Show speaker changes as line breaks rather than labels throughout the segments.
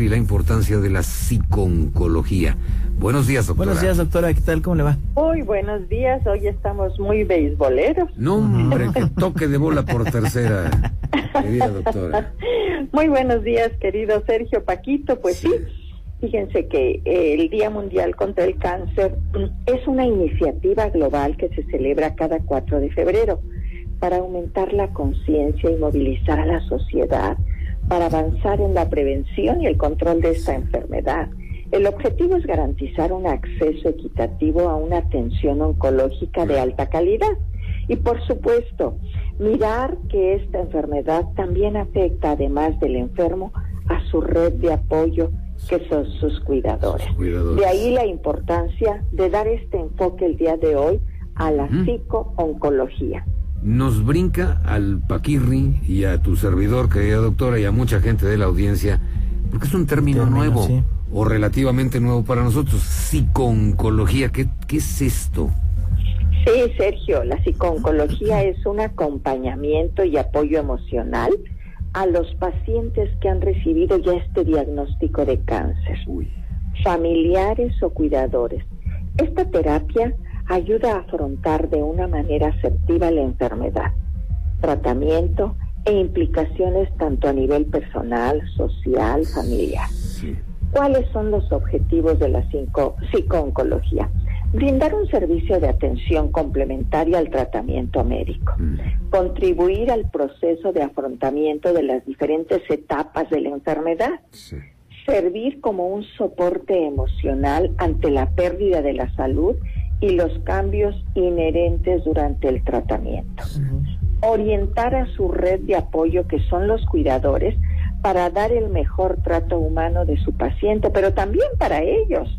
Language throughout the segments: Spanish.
Y la importancia de la psiconcología. Buenos días, doctora.
Buenos días, doctora. ¿Qué tal? ¿Cómo le va?
Muy buenos días. Hoy estamos muy beisboleros.
No, hombre, que toque de bola por tercera, querida doctora.
Muy buenos días, querido Sergio Paquito. Pues sí, fíjense que eh, el Día Mundial contra el Cáncer es una iniciativa global que se celebra cada 4 de febrero para aumentar la conciencia y movilizar a la sociedad para avanzar en la prevención y el control de esta enfermedad. El objetivo es garantizar un acceso equitativo a una atención oncológica de alta calidad y, por supuesto, mirar que esta enfermedad también afecta, además del enfermo, a su red de apoyo que son sus cuidadores. De ahí la importancia de dar este enfoque el día de hoy a la psico-oncología
nos brinca al Paquirri y a tu servidor, querida doctora, y a mucha gente de la audiencia, porque es un término, nuevo o relativamente nuevo para nosotros. Psicooncología, ¿qué, ¿qué es esto?
Sí, Sergio, la psicooncología es un acompañamiento y apoyo emocional a los pacientes que han recibido ya este diagnóstico de cáncer, familiares o cuidadores. Esta terapia ayuda a afrontar de una manera asertiva la enfermedad, tratamiento e implicaciones tanto a nivel personal, social, familiar. ¿Cuáles son los objetivos de la psicooncología? Brindar un servicio de atención complementaria al tratamiento médico, mm. contribuir al proceso de afrontamiento de las diferentes etapas de la enfermedad, servir como un soporte emocional ante la pérdida de la salud y los cambios inherentes durante el tratamiento. Orientar a su red de apoyo, que son los cuidadores, para dar el mejor trato humano de su paciente, pero también para ellos.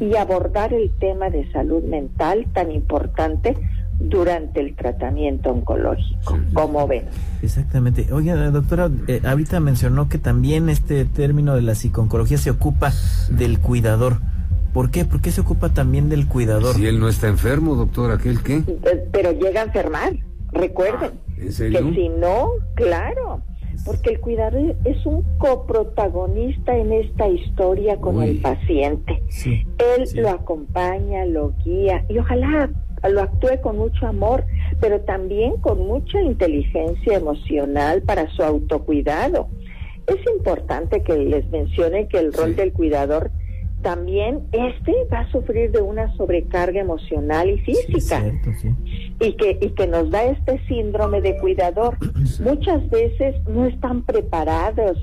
Y abordar el tema de salud mental tan importante durante el tratamiento oncológico, como ven.
Exactamente. Oiga, doctora, eh, ahorita mencionó que también este término de la psiconcología se ocupa del cuidador. ¿Por qué? ¿Por qué se ocupa también del cuidador?
Si él no está enfermo, doctor, ¿aquel qué?
Pero llega a enfermar, recuerden. Ah, que si no, claro, porque el cuidador es un coprotagonista en esta historia con el paciente. él lo acompaña, lo guía y ojalá lo actúe con mucho amor, pero también con mucha inteligencia emocional para su autocuidado. Es importante que les mencione que el rol del cuidador también este va a sufrir de una sobrecarga emocional y física. y que y que nos da este síndrome de cuidador. Muchas veces no están preparados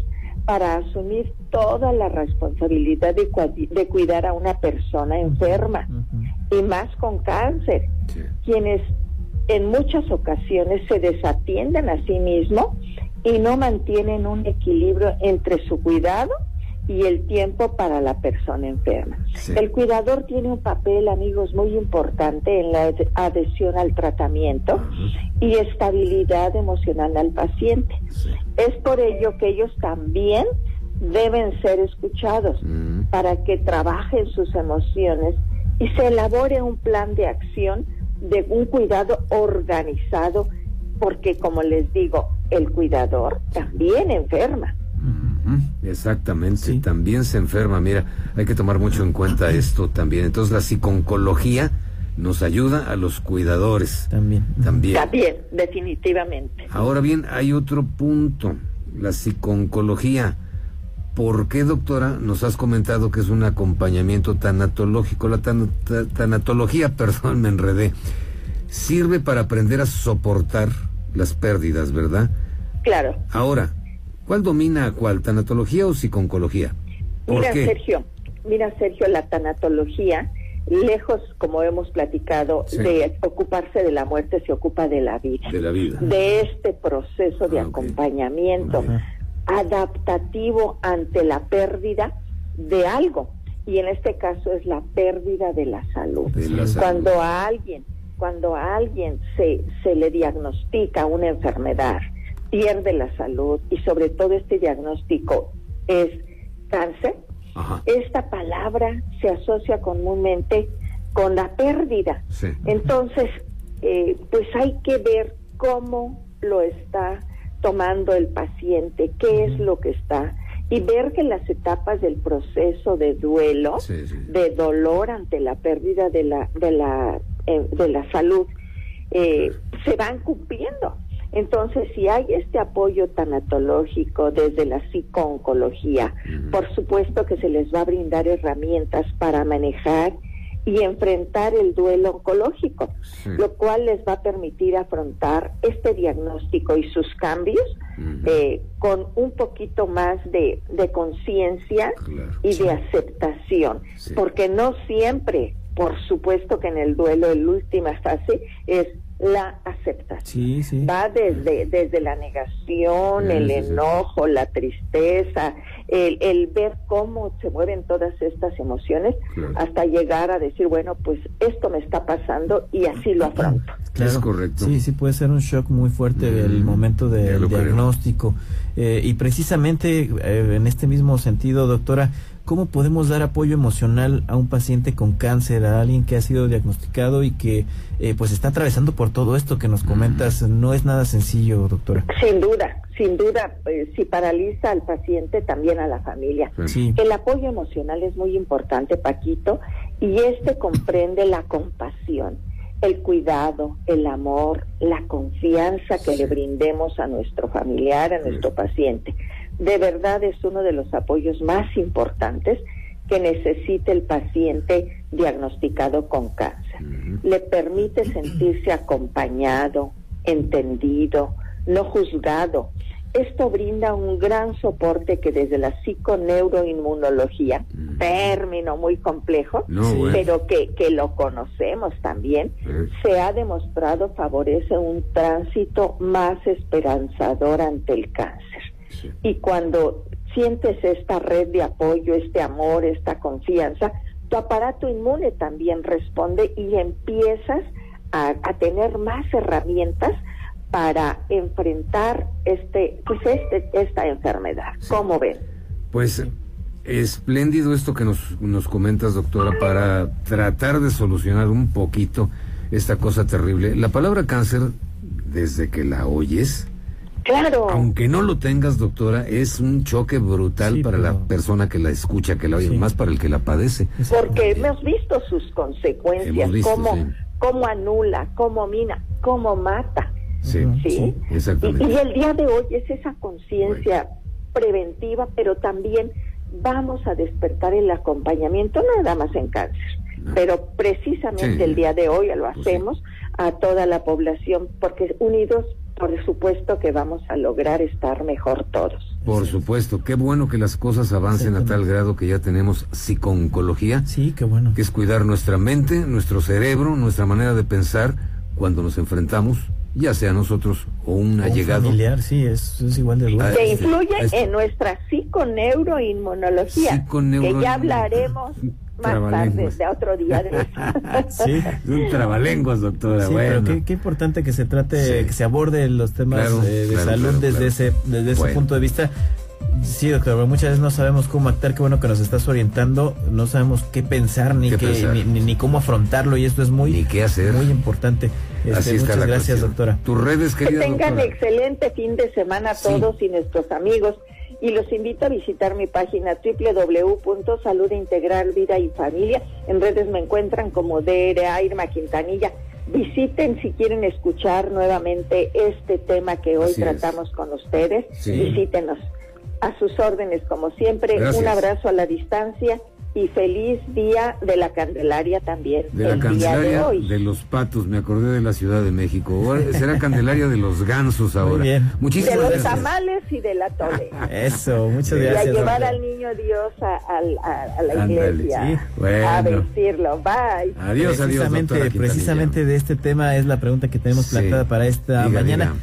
para asumir toda la responsabilidad de, de cuidar a una persona enferma y más con cáncer. Quienes en muchas ocasiones se desatienden a sí mismos y no mantienen un equilibrio entre su cuidado y el tiempo para la persona enferma. El cuidador tiene un papel, amigos, muy importante en la adhesión al tratamiento y estabilidad emocional al paciente. Es por ello que ellos también deben ser escuchados para que trabajen sus emociones y se elabore un plan de acción de un cuidado organizado, porque como les digo, el cuidador también enferma.
Exactamente, también se enferma. Mira, hay que tomar mucho en cuenta esto también. Entonces la psiconcología nos ayuda a los cuidadores.
También.
También.
También, definitivamente.
Ahora bien, hay otro punto, la psiconcología. ¿Por qué, doctora, nos has comentado que es un acompañamiento tanatológico? La tanatología, perdón, me enredé, sirve para aprender a soportar las pérdidas, ¿verdad?
Claro.
Ahora, ¿Cuál domina cuál, tanatología o psiconcología?
Mira, Sergio, mira, Sergio, la tanatología, lejos, como hemos platicado, de ocuparse de la muerte, se ocupa de la vida.
De la vida.
De este proceso de ah, acompañamiento adaptativo ante la pérdida de algo. Y en este caso es la pérdida de la salud. Cuando a alguien cuando a alguien se, se le diagnostica una enfermedad, pierde la salud y sobre todo este diagnóstico es cáncer, esta palabra se asocia comúnmente con la pérdida. Entonces, eh, pues hay que ver cómo lo está tomando el paciente, qué es lo que está y ver que las etapas del proceso de duelo, de dolor ante la pérdida de la de la eh, de la salud, eh, se van cumpliendo. Entonces, si hay este apoyo tanatológico desde la psicooncología, por supuesto que se les va a brindar herramientas para manejar y enfrentar el duelo oncológico, lo cual les va a permitir afrontar este diagnóstico y sus cambios eh, con un poquito más de, conciencia y de aceptación, porque no siempre, por supuesto que en el duelo, en la última fase, es la aceptación. Va desde, desde la negación, el enojo, la tristeza, el, el, ver cómo se mueven todas estas emociones hasta llegar a decir, bueno, pues esto me está pasando y así lo afronto.
Es correcto.
Sí, sí, puede ser un shock muy fuerte mm, el momento del diagnóstico. Eh, y precisamente eh, en este mismo sentido, doctora, ¿cómo podemos dar apoyo emocional a un paciente con cáncer, a alguien que ha sido diagnosticado y que eh, pues está atravesando por todo esto que nos comentas? No es nada sencillo, doctora.
Sin duda, sin duda, si paraliza al paciente, también a la familia. El apoyo emocional es muy importante, Paquito, y este comprende la compasión el cuidado, el amor, la confianza que le brindemos a nuestro familiar, a nuestro paciente. De verdad es uno de los apoyos más importantes que necesita el paciente diagnosticado con cáncer. Le permite sentirse acompañado, entendido, no juzgado, esto brinda un gran soporte que desde la psiconeuroinmunología, mm. término muy complejo, pero que, que, lo conocemos también, se ha demostrado favorece un tránsito más esperanzador ante el cáncer. Y cuando sientes esta red de apoyo, este amor, esta confianza, tu aparato inmune también responde y empiezas a, a tener más herramientas para enfrentar este, pues este, esta enfermedad. ¿Cómo ven?
Pues espléndido esto que nos, nos comentas, doctora, para tratar de solucionar un poquito esta cosa terrible. La palabra cáncer, desde que la oyes,
Claro.
Aunque no lo tengas, doctora, es un choque brutal para la persona que la escucha, que la oye, más para el que la padece.
Porque hemos visto sus consecuencias, cómo, cómo anula, cómo mina, cómo mata.
Sí, sí, exactamente.
Y, el día de hoy es esa conciencia preventiva, pero también vamos a despertar el acompañamiento, no nada más en cáncer, pero precisamente el día de hoy lo pues hacemos a toda la población, porque unidos, por supuesto que vamos a lograr estar mejor todos.
Por supuesto, qué bueno que las cosas avancen a tal grado que ya tenemos psiconcología.
Sí, qué bueno.
Que es cuidar nuestra mente, nuestro cerebro, nuestra manera de pensar cuando nos enfrentamos ya sea nosotros o un, allegado.
familiar, sí, es, es igual de
duro. Se influye en nuestra psiconeuroinmunología, que ya hablaremos más tarde, de otro día de
Sí, un trabalenguas, doctora.
Sí, pero qué, qué, importante que se trate, que se aborde los temas de, salud desde ese, desde ese punto de vista. Sí, doctor, muchas veces no sabemos cómo actuar, qué bueno que nos estás orientando, no sabemos qué pensar ni qué, Ni, ni, cómo afrontarlo y esto es muy,
ni qué hacer.
muy importante. Este, muchas gracias, doctora.
Tus redes, querida
Que tengan excelente fin de semana todos y nuestros amigos y los invito a visitar mi página www.salud integral vida y familia. En redes me encuentran como DR Irma Quintanilla. Visiten si quieren escuchar nuevamente este tema que hoy tratamos con ustedes. Visítenos. A sus órdenes, como siempre. Un abrazo a la distancia y feliz día de la Candelaria también.
De la Candelaria de, los patos, me acordé de la Ciudad de México. Será Candelaria de los gansos ahora.
bien.
Muchísimas de los tamales y de la tole.
Eso, muchas gracias.
Y a llevar al niño Dios a, la iglesia. A decirlo. Bye.
Adiós,
precisamente,
adiós.
precisamente de este tema es la pregunta que tenemos plantada para esta mañana.